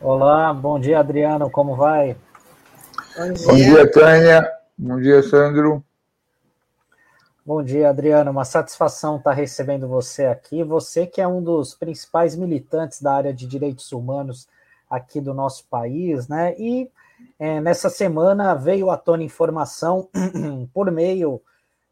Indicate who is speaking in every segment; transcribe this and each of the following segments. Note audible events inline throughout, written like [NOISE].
Speaker 1: Olá, bom dia, Adriano, como vai?
Speaker 2: Bom dia, bom dia Tânia. Bom dia, Sandro.
Speaker 1: Bom dia, Adriano. Uma satisfação estar recebendo você aqui. Você que é um dos principais militantes da área de direitos humanos aqui do nosso país, né? E é, nessa semana veio à tona informação [CLEARS THROAT] por meio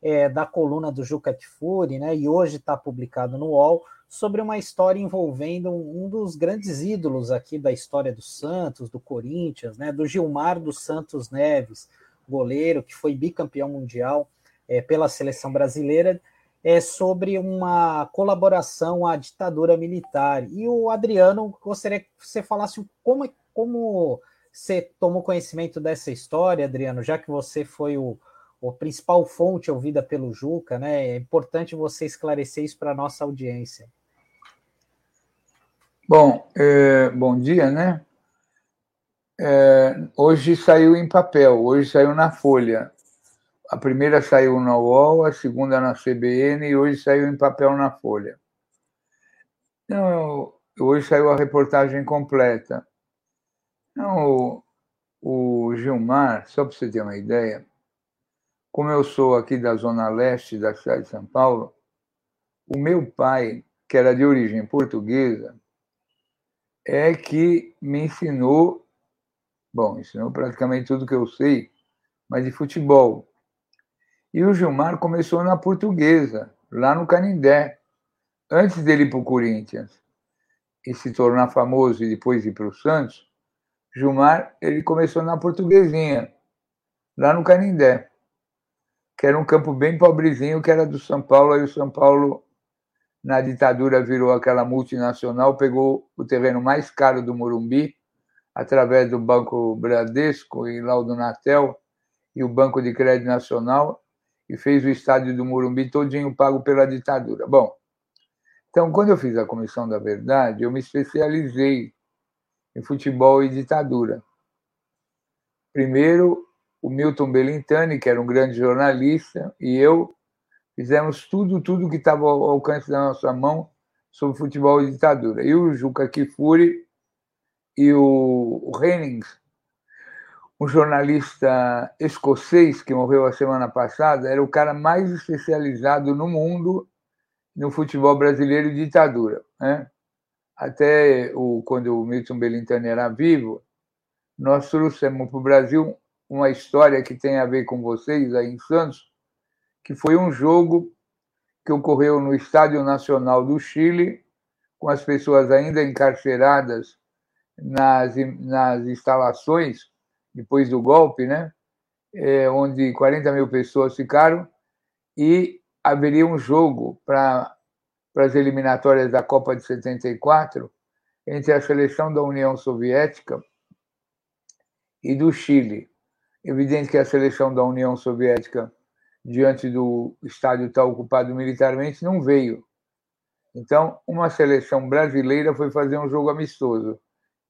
Speaker 1: é, da coluna do Juca Kfouri, né? E hoje está publicado no UOL sobre uma história envolvendo um dos grandes ídolos aqui da história do Santos, do Corinthians, né? Do Gilmar dos Santos Neves goleiro, que foi bicampeão mundial é, pela seleção brasileira, é, sobre uma colaboração à ditadura militar. E o Adriano, gostaria que você falasse como, como você tomou conhecimento dessa história, Adriano, já que você foi o, o principal fonte ouvida pelo Juca, né? É importante você esclarecer isso para a nossa audiência.
Speaker 2: Bom, é, bom dia, né? é, hoje saiu em papel, hoje saiu na Folha. A primeira saiu na UOL, a segunda na CBN e hoje saiu em papel na Folha. Então, hoje saiu a reportagem completa. Então, o, o Gilmar, só para você ter uma ideia, como eu sou aqui da zona leste da cidade de São Paulo, o meu pai, que era de origem portuguesa, é que me ensinou Bom, ensinou praticamente tudo que eu sei, mas de futebol. E o Gilmar começou na portuguesa, lá no Canindé, antes dele ir para o Corinthians e se tornar famoso e depois ir para o Santos. Gilmar, ele começou na portuguesinha, lá no Canindé, que era um campo bem pobrezinho, que era do São Paulo, aí o São Paulo, na ditadura, virou aquela multinacional, pegou o terreno mais caro do Morumbi, através do Banco Bradesco e lá o do Natel e o Banco de Crédito Nacional e fez o estádio do Morumbi todinho pago pela ditadura. Bom, então quando eu fiz a Comissão da Verdade, eu me especializei em futebol e ditadura. Primeiro, o Milton Belintani, que era um grande jornalista, e eu fizemos tudo, tudo que estava ao alcance da nossa mão sobre futebol e ditadura. E o Juca Kifuri e o, Hennings, um jornalista escocês que morreu a semana passada, era o cara mais especializado no mundo no futebol brasileiro e ditadura. Né? Até o, quando o Milton Belintani era vivo, nós trouxemos para o Brasil uma história que tem a ver com vocês aí em Santos, que foi um jogo que ocorreu no Estádio Nacional do Chile, com as pessoas ainda encarceradas nas, nas instalações, depois do golpe, né? É, onde 40 mil pessoas ficaram, e haveria um jogo para as eliminatórias da Copa de 74 entre a seleção da União Soviética e do Chile. Evidente que a seleção da União Soviética, diante do estádio estar ocupado militarmente, não veio. Então, uma seleção brasileira foi fazer um jogo amistoso.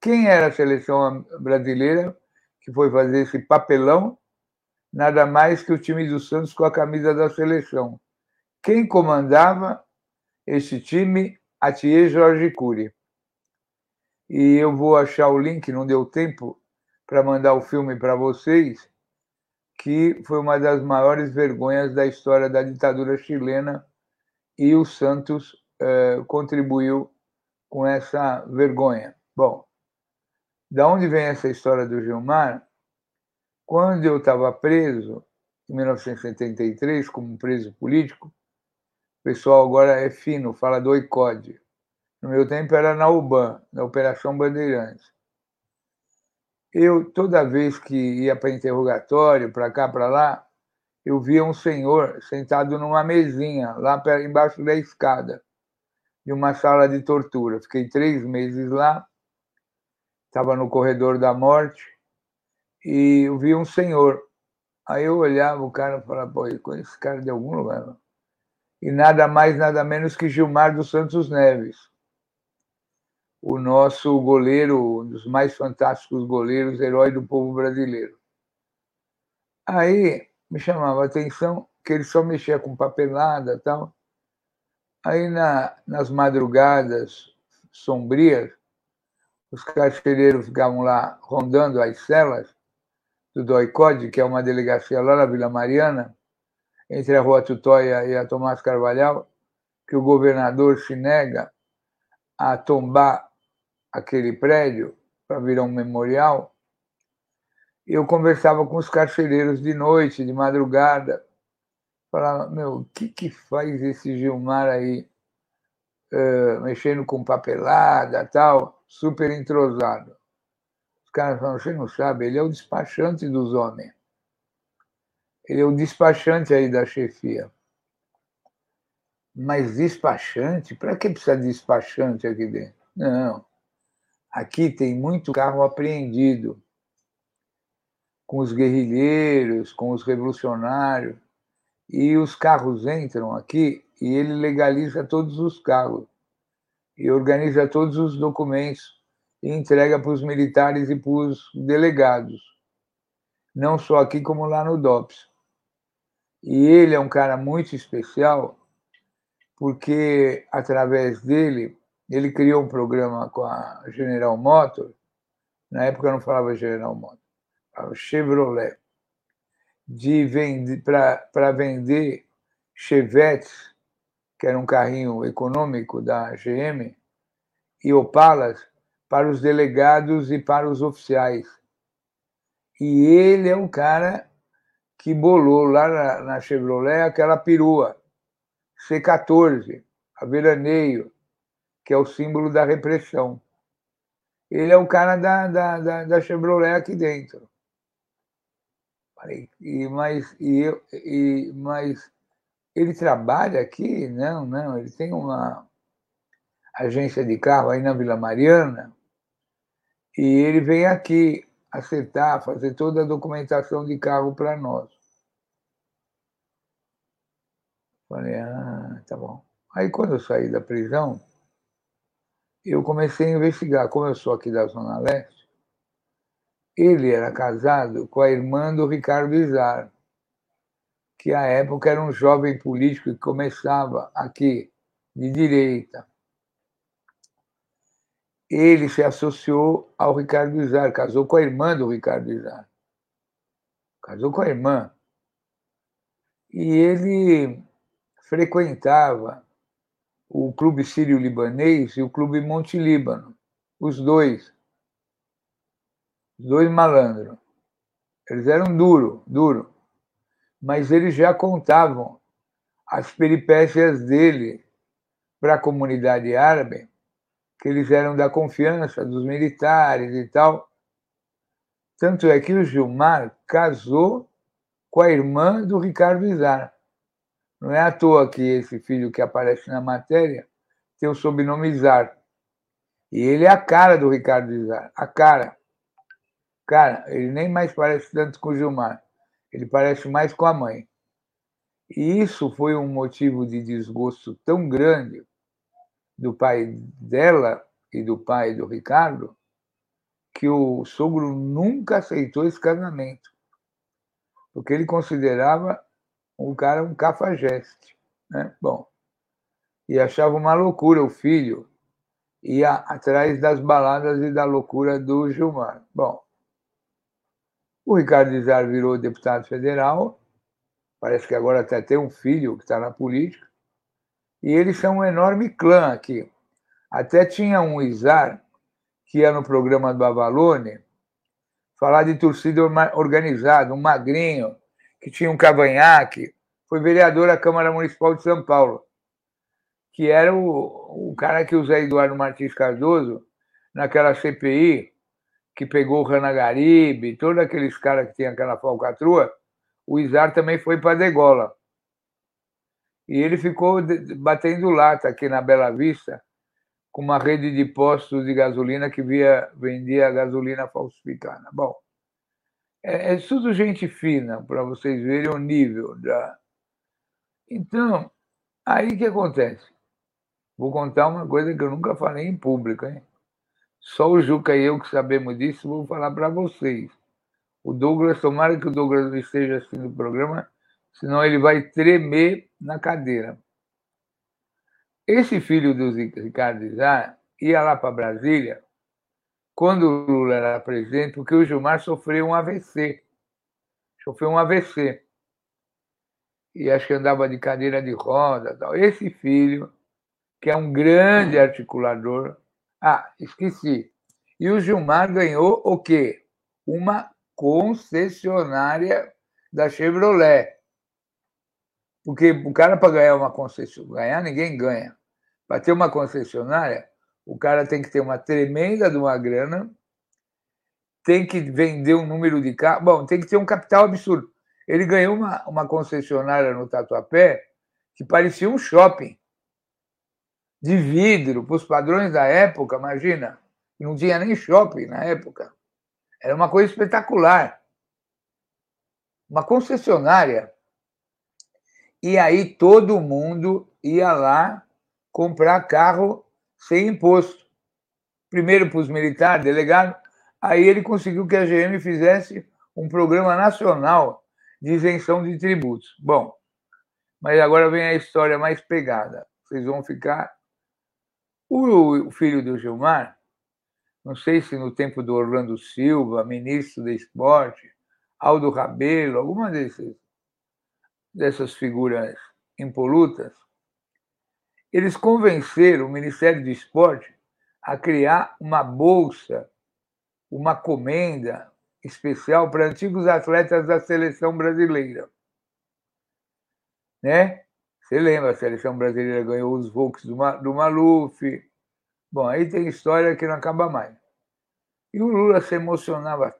Speaker 2: Quem era a seleção brasileira que foi fazer esse papelão? Nada mais que o time do Santos com a camisa da seleção. Quem comandava esse time? Atier Jorge Cury. E eu vou achar o link, não deu tempo para mandar o filme para vocês, que foi uma das maiores vergonhas da história da ditadura chilena e o Santos eh, contribuiu com essa vergonha. Bom, da onde vem essa história do Gilmar? Quando eu estava preso, em 1973, como preso político, o pessoal agora é fino, fala do ICOD. No meu tempo era na UBAN, na Operação Bandeirantes. Eu, toda vez que ia para interrogatório, para cá, para lá, eu via um senhor sentado numa mesinha, lá embaixo da escada, de uma sala de tortura. Fiquei três meses lá estava no corredor da morte e eu vi um senhor. Aí eu olhava o cara e falava, pô, eu conheço esse cara de algum lugar. E nada mais, nada menos que Gilmar dos Santos Neves. o nosso goleiro, um dos mais fantásticos goleiros, herói do povo brasileiro. Aí me chamava a atenção que ele só mexia com papelada tal. Aí na, nas madrugadas sombrias, os carcereiros ficavam lá rondando as celas do DOICOD, que é uma delegacia lá na Vila Mariana, entre a Rua Tutóia e a Tomás Carvalhal, que o governador se nega a tombar aquele prédio para virar um memorial, eu conversava com os carcereiros de noite, de madrugada, falava, meu, o que, que faz esse Gilmar aí, uh, mexendo com papelada tal, super entrosado? Os caras falam, você não sabe, ele é o despachante dos homens. Ele é o despachante aí da chefia. Mas despachante? Para que precisa de despachante aqui dentro? Não. Aqui tem muito carro apreendido com os guerrilheiros, com os revolucionários, e os carros entram aqui e ele legaliza todos os carros e organiza todos os documentos e entrega para os militares e para os delegados, não só aqui como lá no DOPS. E ele é um cara muito especial porque através dele ele criou um programa com a General Motors. Na época eu não falava General Motors, falava Chevrolet, de vender para vender Chevettes, que era um carrinho econômico da GM, e Opalas para os delegados e para os oficiais. E ele é um cara que bolou lá na, na Chevrolet aquela perua, C14, a veraneio, que é o símbolo da repressão. Ele é o cara da, da, da, da Chevrolet aqui dentro. E, mas, e, eu, e, mas ele trabalha aqui? Não, não, ele tem uma agência de carro aí na Vila Mariana e ele vem aqui acertar, fazer toda a documentação de carro para nós. Falei, ah, tá bom. Aí quando eu saí da prisão, eu comecei a investigar, como eu sou aqui da Zona Leste, ele era casado com a irmã do Ricardo Izar, que à época era um jovem político que começava aqui, de direita. Ele se associou ao Ricardo Izar, casou com a irmã do Ricardo Izar. Casou com a irmã. E ele frequentava o Clube Sírio-Libanês e o Clube Monte Líbano, os dois. Os dois malandros. Eles eram duro, duro. Mas eles já contavam as peripécias dele para a comunidade árabe, que eles eram da confiança dos militares e tal. Tanto é que o Gilmar casou com a irmã do Ricardo Izar. Não é à toa que esse filho que aparece na matéria tem o sobrenome Izar. E ele é a cara do Ricardo Izar, a cara. Cara, ele nem mais parece tanto com o Gilmar, ele parece mais com a mãe. E isso foi um motivo de desgosto tão grande do pai dela e do pai do Ricardo, que o sogro nunca aceitou esse casamento, porque ele considerava o cara um cafajeste. Né? Bom, e achava uma loucura o filho ia atrás das baladas e da loucura do Gilmar. Bom, o Ricardo Izar virou deputado federal, parece que agora até tem um filho que está na política, e eles são um enorme clã aqui. Até tinha um Izar que ia no programa do Avalone falar de torcida organizada, um magrinho, que tinha um cavanhaque, foi vereador da Câmara Municipal de São Paulo, que era o, o cara que o Zé Eduardo Martins Cardoso, naquela CPI, que pegou o Rana Garibe, todos aqueles caras que tinham aquela falcatrua, o Izar também foi para degola. E ele ficou batendo lata aqui na Bela Vista, com uma rede de postos de gasolina que via, vendia gasolina falsificada. Bom, é, é tudo gente fina, para vocês verem o nível da. Então, aí que acontece? Vou contar uma coisa que eu nunca falei em público, hein? Só o Juca e eu que sabemos disso, vou falar para vocês. O Douglas, tomara que o Douglas esteja assistindo o programa, senão ele vai tremer na cadeira. Esse filho do Ricardo Izar ia lá para Brasília quando o Lula era presidente, porque o Gilmar sofreu um AVC. Sofreu um AVC. E acho que andava de cadeira de roda. Tal. Esse filho, que é um grande articulador. Ah, esqueci. E o Gilmar ganhou o quê? Uma concessionária da Chevrolet. Porque o cara, para ganhar uma concessionária, ganhar ninguém ganha. Para ter uma concessionária, o cara tem que ter uma tremenda de uma grana, tem que vender um número de carros, bom, tem que ter um capital absurdo. Ele ganhou uma, uma concessionária no Tatuapé que parecia um shopping de vidro, para os padrões da época, imagina, não tinha nem shopping na época. Era uma coisa espetacular. Uma concessionária. E aí todo mundo ia lá comprar carro sem imposto. Primeiro para os militares, delegado, aí ele conseguiu que a GM fizesse um programa nacional de isenção de tributos. Bom, mas agora vem a história mais pegada. Vocês vão ficar. O filho do Gilmar, não sei se no tempo do Orlando Silva, ministro do esporte, Aldo Rabelo, alguma desses, dessas figuras impolutas, eles convenceram o Ministério do Esporte a criar uma bolsa, uma comenda especial para antigos atletas da seleção brasileira. Né? Você lembra, a seleção brasileira ganhou os Volks do, do Maluf. Bom, aí tem história que não acaba mais. E o Lula se emocionava.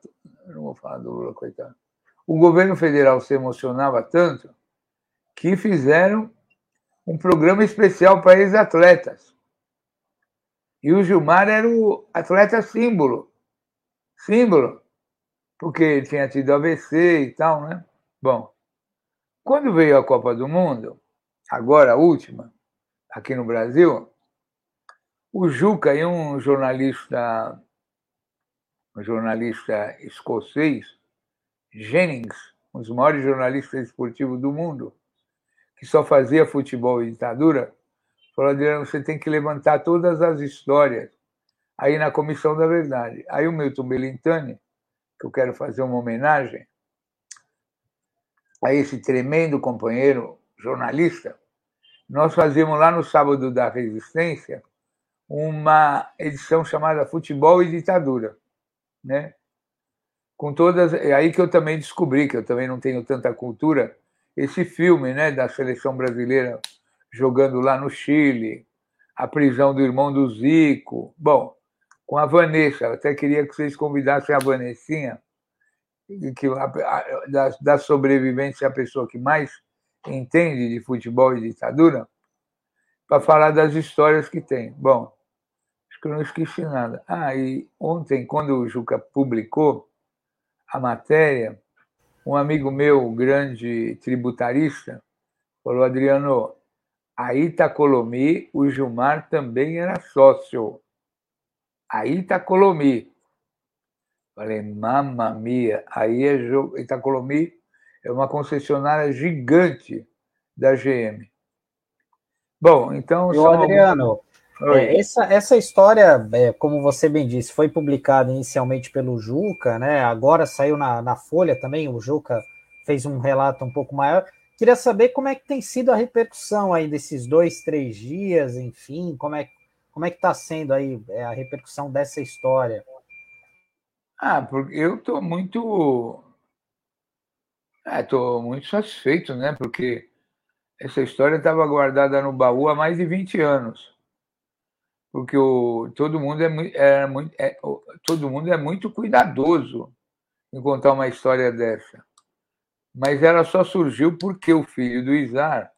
Speaker 2: Não vou falar do Lula, coitado. O governo federal se emocionava tanto que fizeram um programa especial para ex-atletas. E o Gilmar era o atleta símbolo. Símbolo. Porque ele tinha tido AVC e tal, né? Bom, quando veio a Copa do Mundo, agora a última, aqui no Brasil, o Juca e um jornalista, um jornalista escocês, Jennings, um dos maiores jornalistas esportivos do mundo, que só fazia futebol e ditadura, falou, Adriano, você tem que levantar todas as histórias aí na Comissão da Verdade. Aí o Milton Belintani, que eu quero fazer uma homenagem a esse tremendo companheiro jornalista, nós fazíamos lá no Sábado da Resistência uma edição chamada Futebol e Ditadura, né? Com todas, é aí que eu também descobri que eu também não tenho tanta cultura esse filme né, da seleção brasileira jogando lá no Chile, a prisão do irmão do Zico. Bom, com a Vanessa, eu até queria que vocês convidassem a Vanessinha, que da, da sobrevivência a pessoa que mais entende de futebol e ditadura, para falar das histórias que tem. Bom, acho que eu não esqueci nada. Ah, e ontem, quando o Juca publicou a matéria, um amigo meu, grande tributarista, falou: Adriano, a Itacolomi, o Gilmar também era sócio. A Itacolomi. Falei, mamma mia, aí é Itacolomi é uma concessionária gigante da GM. Bom, então.
Speaker 1: E o Adriano, é, essa, essa história, é, como você bem disse, foi publicada inicialmente pelo Juca, né? Agora saiu na, na Folha também, o Juca fez um relato um pouco maior. Queria saber como é que tem sido a repercussão aí desses dois, três dias, enfim, como é, como é que está sendo aí é, a repercussão dessa história?
Speaker 2: Ah, porque eu estou muito. Estou é, muito satisfeito, né? Porque essa história estava guardada no baú há mais de 20 anos porque o, todo mundo é é é, todo mundo é muito cuidadoso em contar uma história dessa. Mas ela só surgiu porque o filho do Izar,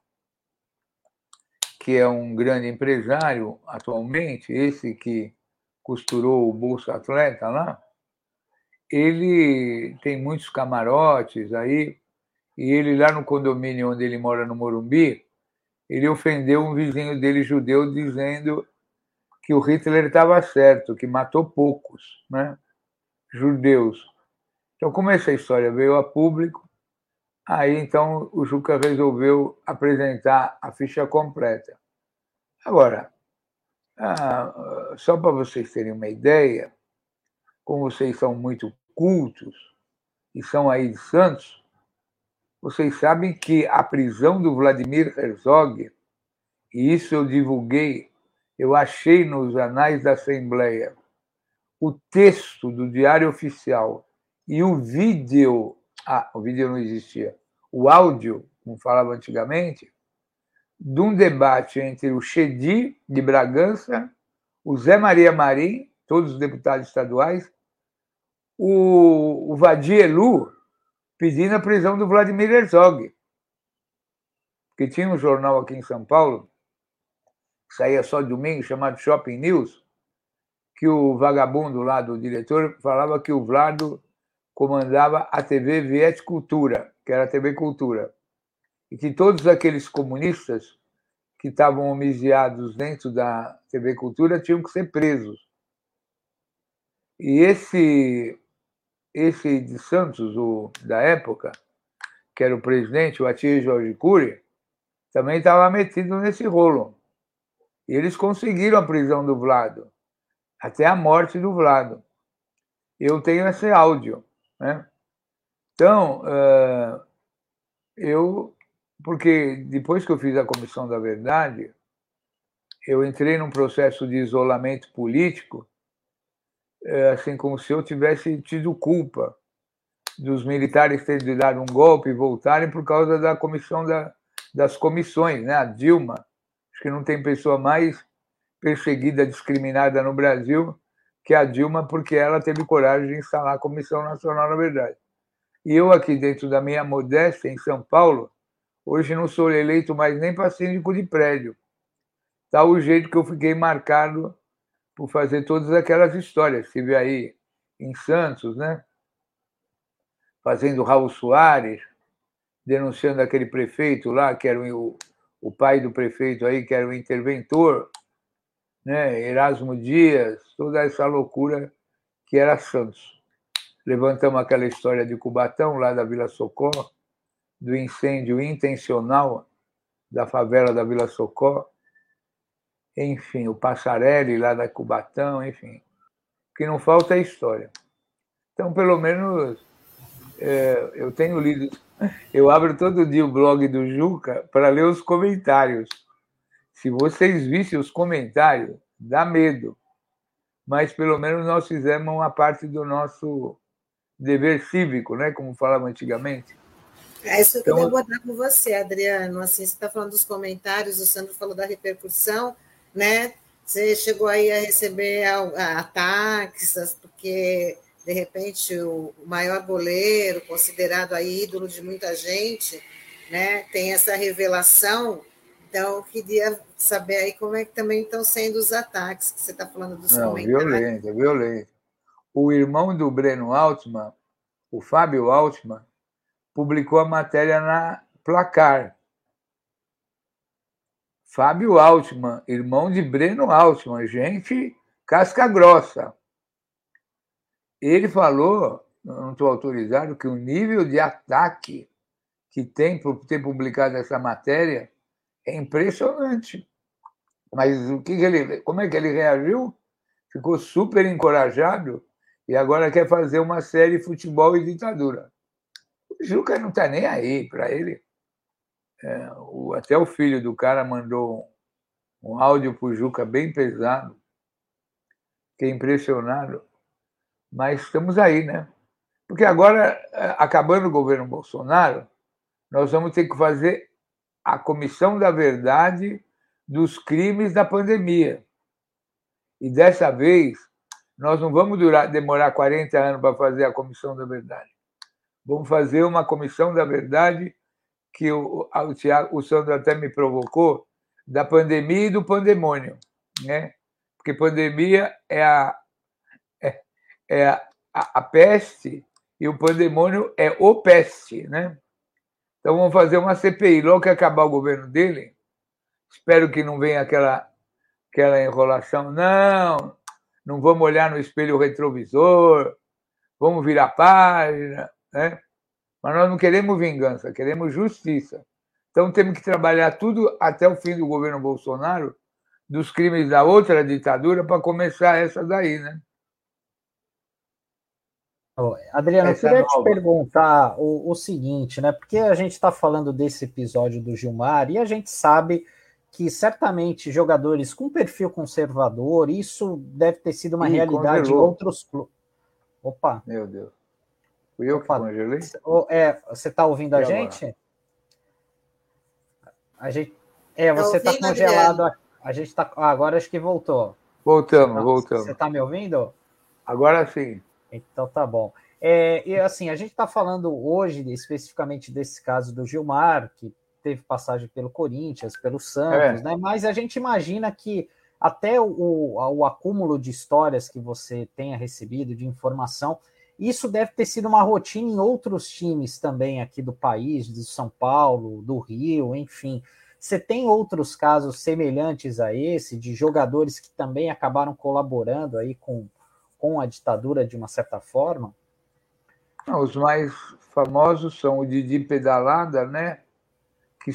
Speaker 2: que é um grande empresário atualmente, esse que costurou o Bolsa Atleta lá, ele tem muitos camarotes aí, e ele lá no condomínio onde ele mora no Morumbi, ele ofendeu um vizinho dele judeu dizendo que o Hitler estava certo, que matou poucos, né? judeus. Então, como essa história veio a público, aí então o Juca resolveu apresentar a ficha completa. Agora, ah, só para vocês terem uma ideia, como vocês são muito cultos e são aí de Santos, vocês sabem que a prisão do Vladimir Herzog, e isso eu divulguei, eu achei nos anais da Assembleia, o texto do Diário Oficial e o vídeo, ah, o vídeo não existia, o áudio, como falava antigamente, de um debate entre o Chedi de Bragança, o Zé Maria Marim, todos os deputados estaduais, o, o Vadielu pedindo a prisão do Vladimir Herzog, que tinha um jornal aqui em São Paulo, que saía só domingo, chamado Shopping News, que o vagabundo lá do diretor falava que o Vlado comandava a TV Viet Cultura, que era a TV Cultura, e que todos aqueles comunistas que estavam homiciados dentro da TV Cultura tinham que ser presos. E esse esse de Santos, o da época, que era o presidente, o Atir Jorge Cury, também estava metido nesse rolo. E eles conseguiram a prisão do Vlado, até a morte do Vlado. Eu tenho esse áudio. Né? Então, eu. Porque depois que eu fiz a Comissão da Verdade, eu entrei num processo de isolamento político é, assim como se eu tivesse tido culpa dos militares terem dado um golpe e voltarem por causa da comissão da, das comissões, né? A Dilma, acho que não tem pessoa mais perseguida, discriminada no Brasil que a Dilma, porque ela teve coragem de instalar a Comissão Nacional da Verdade. E eu aqui dentro da minha modéstia em São Paulo, hoje não sou eleito mais nem para síndico de prédio. Tá o jeito que eu fiquei marcado por fazer todas aquelas histórias. Estive aí em Santos, né? fazendo Raul Soares, denunciando aquele prefeito lá, que era o, o pai do prefeito aí, que era o interventor, né? Erasmo Dias, toda essa loucura que era Santos. Levantamos aquela história de Cubatão, lá da Vila Socorro, do incêndio intencional da favela da Vila Socorro enfim, o Passarelli lá da Cubatão, enfim. O que não falta é história. Então, pelo menos, é, eu tenho lido. Eu abro todo dia o blog do Juca para ler os comentários. Se vocês vissem os comentários, dá medo. Mas pelo menos nós fizemos uma parte do nosso dever cívico, né? como falava antigamente.
Speaker 3: É isso que então, eu queria abordar com você, Adriano. Assim, você está falando dos comentários, o Sandro falou da repercussão né? Você chegou aí a receber ataques, porque de repente o maior goleiro, considerado aí ídolo de muita gente, né, tem essa revelação. Então, eu queria saber aí como é que também estão sendo os ataques que você está falando dos
Speaker 2: Não, comentários. Violento, violento. O irmão do Breno Altman, o Fábio Altman, publicou a matéria na Placar, Fábio Altman, irmão de Breno Altman, gente casca grossa. Ele falou, não estou autorizado, que o nível de ataque que tem por ter publicado essa matéria é impressionante. Mas o que, que ele, como é que ele reagiu? Ficou super encorajado e agora quer fazer uma série futebol e ditadura. O Juca não está nem aí para ele. É, o, até o filho do cara mandou um, áudio para o Juca bem pesado. Fiquei impressionado. Mas estamos aí, né? Porque agora, é, acabando o governo Bolsonaro, nós vamos ter que fazer a comissão da verdade dos crimes da pandemia. E dessa vez, nós não vamos durar, demorar 40 anos para fazer a comissão da verdade. Vamos fazer uma comissão da verdade que o, o, Thiago, o Sandro até me provocou, da pandemia e do pandemônio. Né? Porque pandemia é a, é, é a, a, a peste e o pandemônio é o peste. Né? Então vamos fazer uma CPI. Logo que acabar o governo dele, espero que não venha aquela, aquela enrolação. Não, não vamos olhar no espelho retrovisor, vamos virar página, né? Mas nós não queremos vingança, queremos justiça. Então temos que trabalhar tudo até o fim do governo Bolsonaro, dos crimes da outra ditadura, para começar essa daí, né?
Speaker 1: Adriano, essa eu queria nova. te perguntar o, o, seguinte, né? Porque a gente está falando desse episódio do Gilmar e a gente sabe que certamente jogadores com perfil conservador, isso deve ter sido uma Ih, realidade congelou. em outros clubes.
Speaker 2: Opa! Meu Deus. Fui eu que congelei?
Speaker 1: É, você está ouvindo a gente? A gente. É, você está congelado. A, a gente está. Ah, agora acho que voltou.
Speaker 2: Voltamos, tá, voltamos.
Speaker 1: Você está me ouvindo?
Speaker 2: Agora sim.
Speaker 1: Então tá bom. É, e assim, a gente está falando hoje especificamente desse caso do Gilmar, que teve passagem pelo Corinthians, pelo Santos, é. né? Mas a gente imagina que até o, o, acúmulo de histórias que você tenha recebido, de informação, isso deve ter sido uma rotina em outros times também aqui do país, de São Paulo, do Rio, enfim. Você tem outros casos semelhantes a esse, de jogadores que também acabaram colaborando aí com, com a ditadura de uma certa forma?
Speaker 2: Os mais famosos são o Didi Pedalada, né? que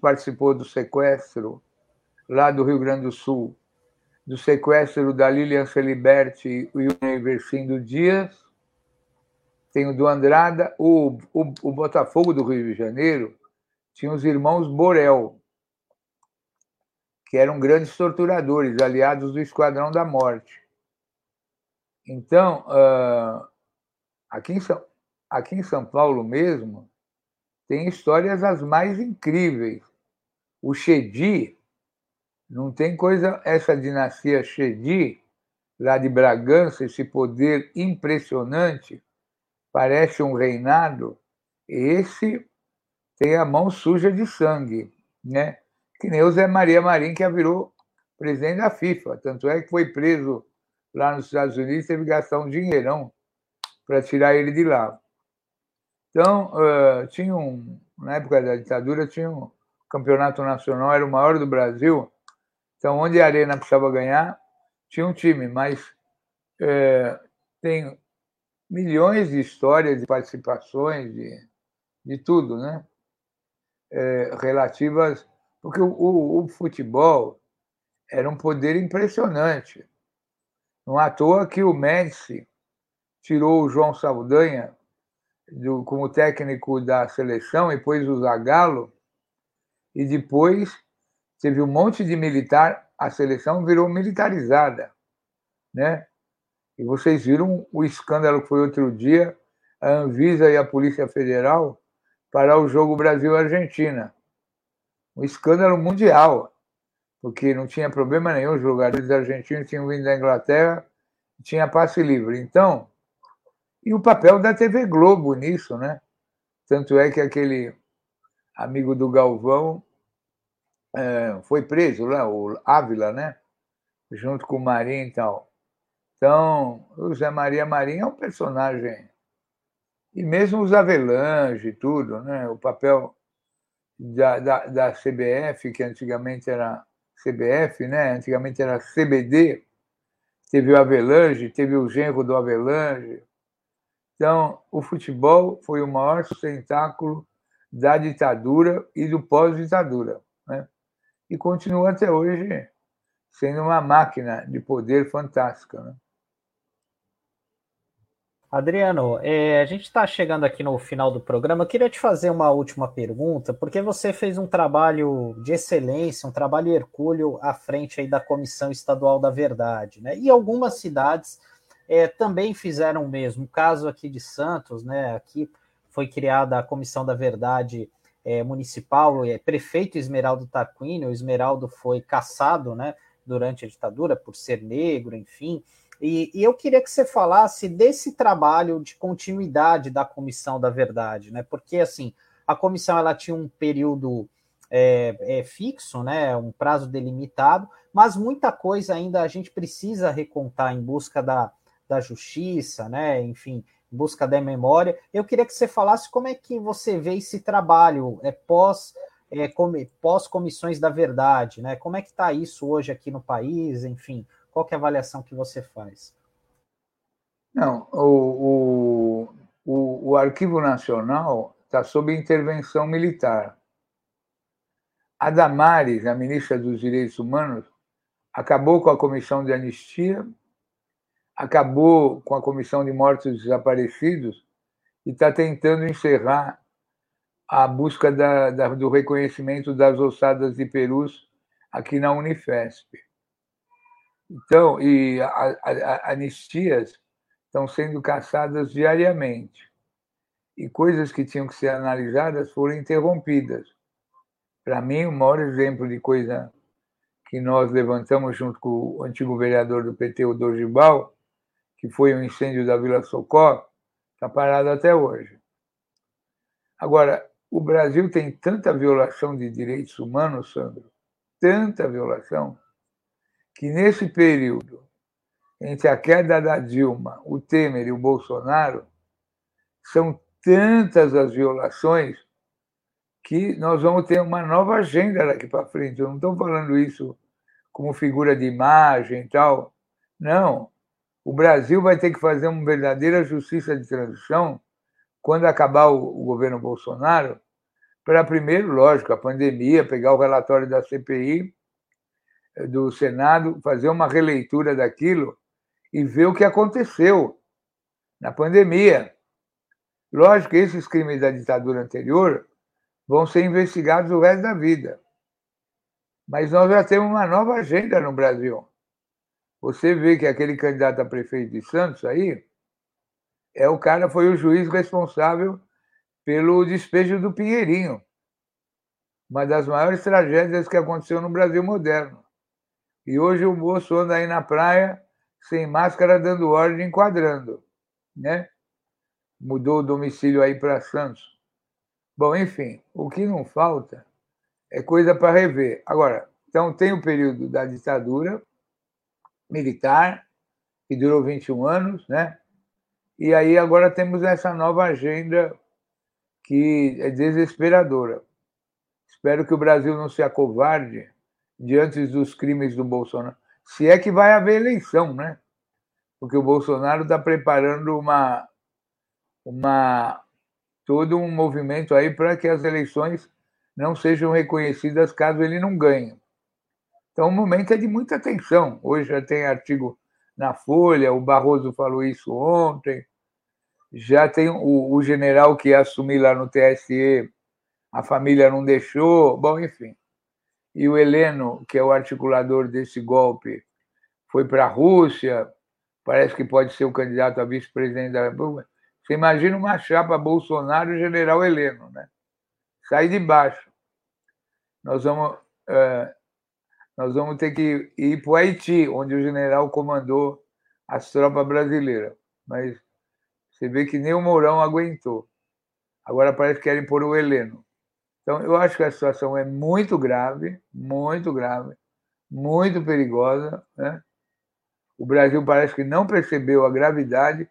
Speaker 2: participou do sequestro lá do Rio Grande do Sul, do sequestro da Lilian Celiberti e o Universindo Dias. Tem o do Andrada, o, o, o Botafogo do Rio de Janeiro tinha os irmãos Borel, que eram grandes torturadores, aliados do Esquadrão da Morte. Então, uh, aqui, em São, aqui em São Paulo mesmo, tem histórias as mais incríveis. O Chedi, não tem coisa, essa dinastia Chedi, lá de Bragança, esse poder impressionante, parece um reinado, esse tem a mão suja de sangue, né? Que nem o Zé Maria Marim, que virou presidente da FIFA. Tanto é que foi preso lá nos Estados Unidos, teve que gastar um dinheirão para tirar ele de lá. Então, uh, tinha um, na época da ditadura, tinha um campeonato nacional, era o maior do Brasil. Então, onde a Arena precisava ganhar, tinha um time, mas uh, tem milhões de histórias, de participações, de, de tudo, né? É, relativas. Porque o, o, o, futebol era um poder impressionante. Não à toa que o Médici tirou o João Saldanha do, como técnico da seleção e pôs o Zagallo, e depois teve um monte de militar, a seleção virou militarizada, né? E vocês viram o escândalo que foi outro dia, a Anvisa e a Polícia Federal para o jogo Brasil-Argentina. Um escândalo mundial, porque não tinha problema nenhum, os jogadores argentinos tinham vindo da Inglaterra, tinha passe livre. Então, e o papel da TV Globo nisso, né? Tanto é que aquele amigo do Galvão é, foi preso lá, o Ávila, né? Junto com o Marinho e tal. Então, o Zé Maria Marinho é um personagem. E mesmo os Avelange e tudo, né? O papel da, da, da CBF, que antigamente era CBF, né? Antigamente era CBD. Teve o Avelange, teve o genro do Avelange, então, o futebol foi o maior sustentáculo da ditadura e do pós-ditadura. Né? E continua até hoje sendo uma máquina de poder fantástica. Né?
Speaker 1: Adriano, é, a gente está chegando aqui no final do programa. Eu queria te fazer uma última pergunta, porque você fez um trabalho de excelência, um trabalho hercúleo à frente aí da Comissão Estadual da Verdade. Né? E algumas cidades é, também fizeram o mesmo. O caso aqui de Santos, né? Aqui foi criada a Comissão da Verdade é, Municipal, é, prefeito Esmeraldo Tarquini, o Esmeraldo foi caçado, né? Durante a ditadura por ser negro, enfim. E, e, eu queria que você falasse desse trabalho de continuidade da Comissão da Verdade, né? Porque assim a comissão ela tinha um período é, é, fixo, né? Um prazo delimitado, mas muita coisa ainda a gente precisa recontar em busca da, da justiça, né? Enfim, em busca da memória. Eu queria que você falasse como é que você vê esse trabalho é pós é, pós-comissões da verdade, né? Como é que está isso hoje aqui no país? Enfim, qual é a avaliação que você faz?
Speaker 2: Não, o, o, o, o Arquivo Nacional está sob intervenção militar. A Damares, a ministra dos Direitos Humanos, acabou com a comissão de anistia, acabou com a comissão de mortos desaparecidos e está tentando encerrar a busca da, da, do reconhecimento das ossadas de perus aqui na Unifesp. Então, e a, a, anistias estão sendo caçadas diariamente. E coisas que tinham que ser analisadas foram interrompidas. Para mim, o maior exemplo de coisa que nós levantamos junto com o antigo vereador do PT, o Dogibal, que foi o incêndio da Vila Socó, está parado até hoje. Agora, o Brasil tem tanta violação de direitos humanos, Sandro, tanta violação, que nesse período, entre a queda da Dilma, o Temer e o Bolsonaro, são tantas as violações que nós vamos ter uma nova agenda daqui para frente. Eu não estou falando isso como figura de imagem e tal. Não. O Brasil vai ter que fazer uma verdadeira justiça de transição quando acabar o, governo Bolsonaro, para primeiro, lógico, a pandemia, pegar o relatório da CPI, do Senado, fazer uma releitura daquilo e ver o que aconteceu na pandemia. Lógico que esses crimes da ditadura anterior vão ser investigados o resto da vida. Mas nós já temos uma nova agenda no Brasil. Você vê que aquele candidato a prefeito de Santos aí, é o cara foi o juiz responsável pelo despejo do Pinheirinho, uma das maiores tragédias que aconteceu no Brasil moderno. E hoje o moço anda aí na praia sem máscara, dando ordem, enquadrando, né? Mudou o domicílio aí para Santos. Bom, enfim, o que não falta é coisa para rever. Agora, então tem o período da ditadura militar, que durou 21 anos, né? E aí agora temos essa nova agenda que é desesperadora. Espero que o Brasil não se acovarde diante dos crimes do Bolsonaro. Se é que vai haver eleição, né? Porque o Bolsonaro está preparando uma, uma todo um movimento aí para que as eleições não sejam reconhecidas caso ele não ganhe. Então, o momento é de muita tensão. Hoje já tem artigo na Folha, o Barroso falou isso ontem, já tem o, o general que ia assumir lá no TSE, a família não deixou, bom, enfim. E o Heleno, que é o articulador desse golpe, foi para a Rússia, parece que pode ser o candidato a vice-presidente da República. Você imagina uma chapa Bolsonaro e general Heleno, né? Sai de baixo. Nós vamos, uh, nós vamos ter que ir para o Haiti, onde o general comandou as tropas brasileiras. Mas você vê que nem o Mourão aguentou. Agora parece que querem pôr o Heleno. Então, eu acho que a situação é muito grave, muito grave, muito perigosa. Né? O Brasil parece que não percebeu a gravidade.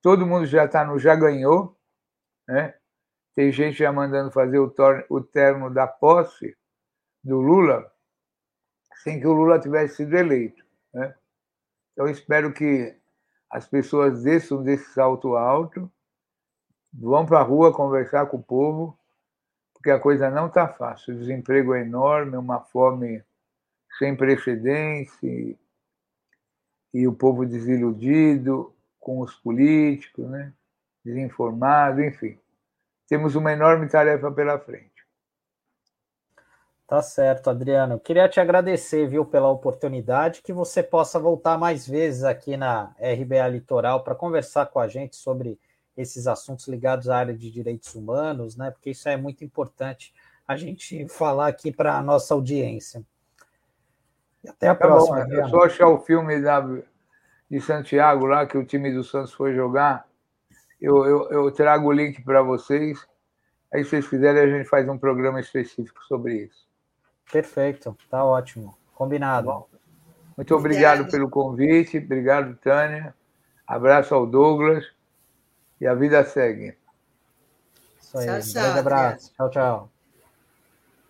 Speaker 2: Todo mundo já está no já ganhou. Né? Tem gente já mandando fazer o, o terno da posse do Lula sem que o Lula tivesse sido eleito. Né? Então, espero que as pessoas desçam desse salto alto, vão para a rua conversar com o povo, porque a coisa não está fácil. O desemprego é enorme, uma fome sem precedentes, e, e o povo desiludido com os políticos, né? desinformado, enfim. Temos uma enorme tarefa pela frente.
Speaker 1: Tá certo, Adriano. Queria te agradecer, viu, pela oportunidade, que você possa voltar mais vezes aqui na RBA Litoral para conversar com a gente sobre esses assuntos ligados à área de direitos humanos, né? Porque isso é muito importante a gente falar aqui para a nossa audiência.
Speaker 2: E até a tá próxima. Bom, é só achar o filme da, de Santiago lá, que o time do Santos foi jogar. Eu, eu, eu trago o link para vocês. Aí, se vocês quiserem, a gente faz um programa específico sobre isso.
Speaker 1: Perfeito, tá ótimo. Combinado.
Speaker 2: Muito obrigado pelo convite, obrigado, Tânia. Abraço ao Douglas e a vida segue.
Speaker 1: Isso aí, tchau, tchau. grande abraço. Tchau, tchau.